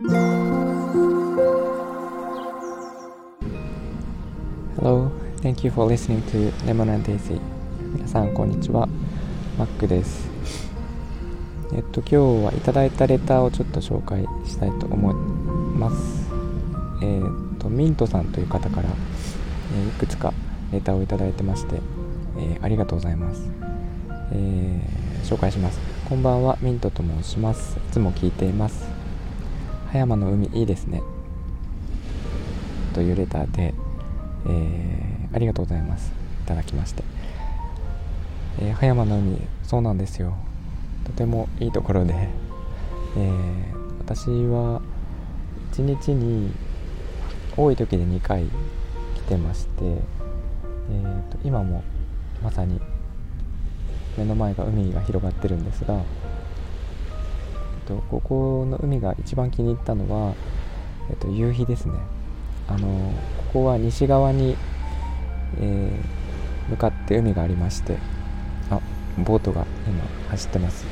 Hello, thank you for listening to Lemon and Daisy. 皆さんこんにちは。マックです。えっと今日はいただいたレターをちょっと紹介したいと思います。えー、っとミントさんという方から、えー、いくつかレターをいただいてまして、えー、ありがとうございます、え紹介します。こんばんはミントと申します。いつも聞いています。葉山の海いいですね。というレターでえー、ありがとうございます。いただきまして、えー、葉山の海そうなんですよ。とてもいいところで、えー、私は1日に多い時で2回来てまして、えーと、今もまさに目の前が海が広がってるんですが、と、ここの海が一番気に入ったのは、えっと、夕日ですね。あのここは西側に、えー、向かって海がありましてあボートが今走ってます。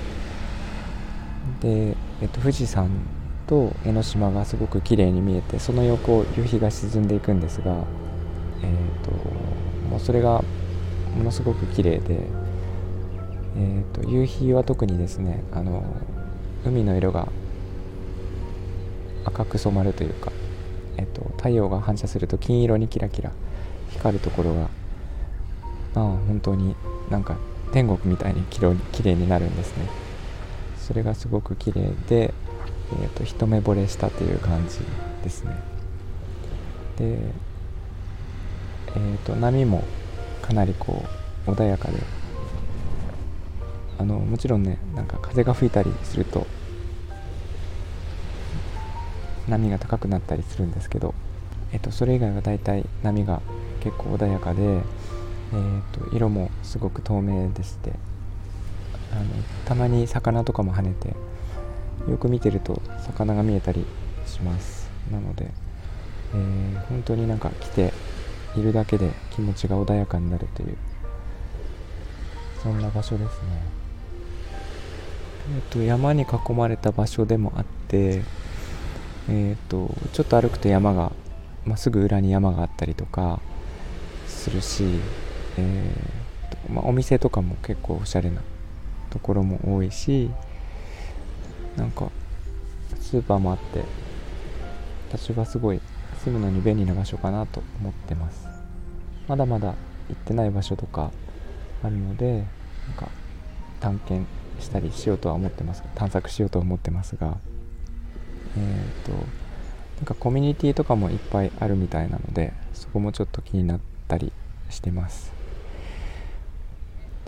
で、えっと、富士山と江ノ島がすごく綺麗に見えてその横を夕日が沈んでいくんですが、えーと、もうそれがものすごく綺麗で、えーと夕日は特にですねあの海の色が赤く染まるというかえっと、太陽が反射すると金色にキラキラ光るところがまあ本当になんか天国みたいにきれいになるんですね。それがすごく綺麗で、えーと、一目惚れしたという感じですね。で、えーと波もかなりこう穏やかであのもちろんねなんか風が吹いたりすると波が高くなったりするんですけど、えっと、それ以外はだいたい波が結構穏やかで、えー、と色もすごく透明でしてあのたまに魚とかも跳ねてよく見てると魚が見えたりします。なので、えー、本当になんか来ているだけで気持ちが穏やかになるというそんな場所ですね。えっと山に囲まれた場所でもあってえーと、ちょっと歩くと山が、まあ、すぐ裏に山があったりとかするし、えーとまあ、お店とかも結構おしゃれなところも多いしなんかスーパーもあって私はすごい住むのに便利な場所かなと思ってます。まだまだ行ってない場所とかあるのでなんか探検したりしようとは思ってます探索しようと思ってますがえーと、なんかコミュニティとかもいっぱいあるみたいなのでそこもちょっと気になったりしてます。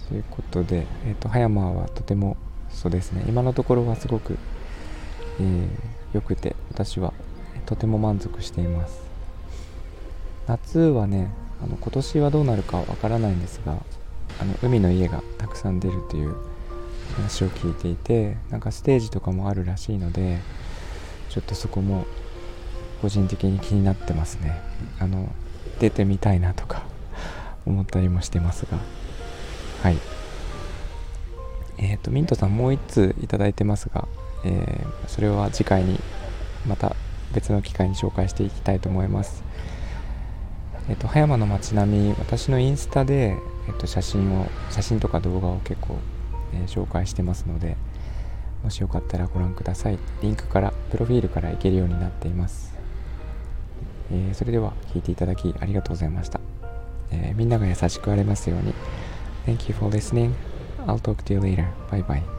ということで、えーと、葉山はとてもそうですね。今のところはすごく、えー、良くて私はとても満足しています。夏はねあの今年はどうなるかわからないんですがあの海の家がたくさん出るという話を聞いていてなんかステージとかもあるらしいのでちょっとそこも個人的に気になってますね。あの出てみたいなとか思ったりもしてますが。はい。えっ、ー、とミントさんもう1通いただいてますが、えー、それは次回にまた別の機会に紹介していきたいと思います。えっ、ー、と葉山の街並み私のインスタで、えっと写真を写真とか動画を結構、え紹介してますのでもしよかったらご覧ください。リンクからプロフィールから行けるようになっています、えー、それでは聴いていただきありがとうございました、え、みんなが優しくありますように。Thank you for listening. I'll talk to you later. Bye bye.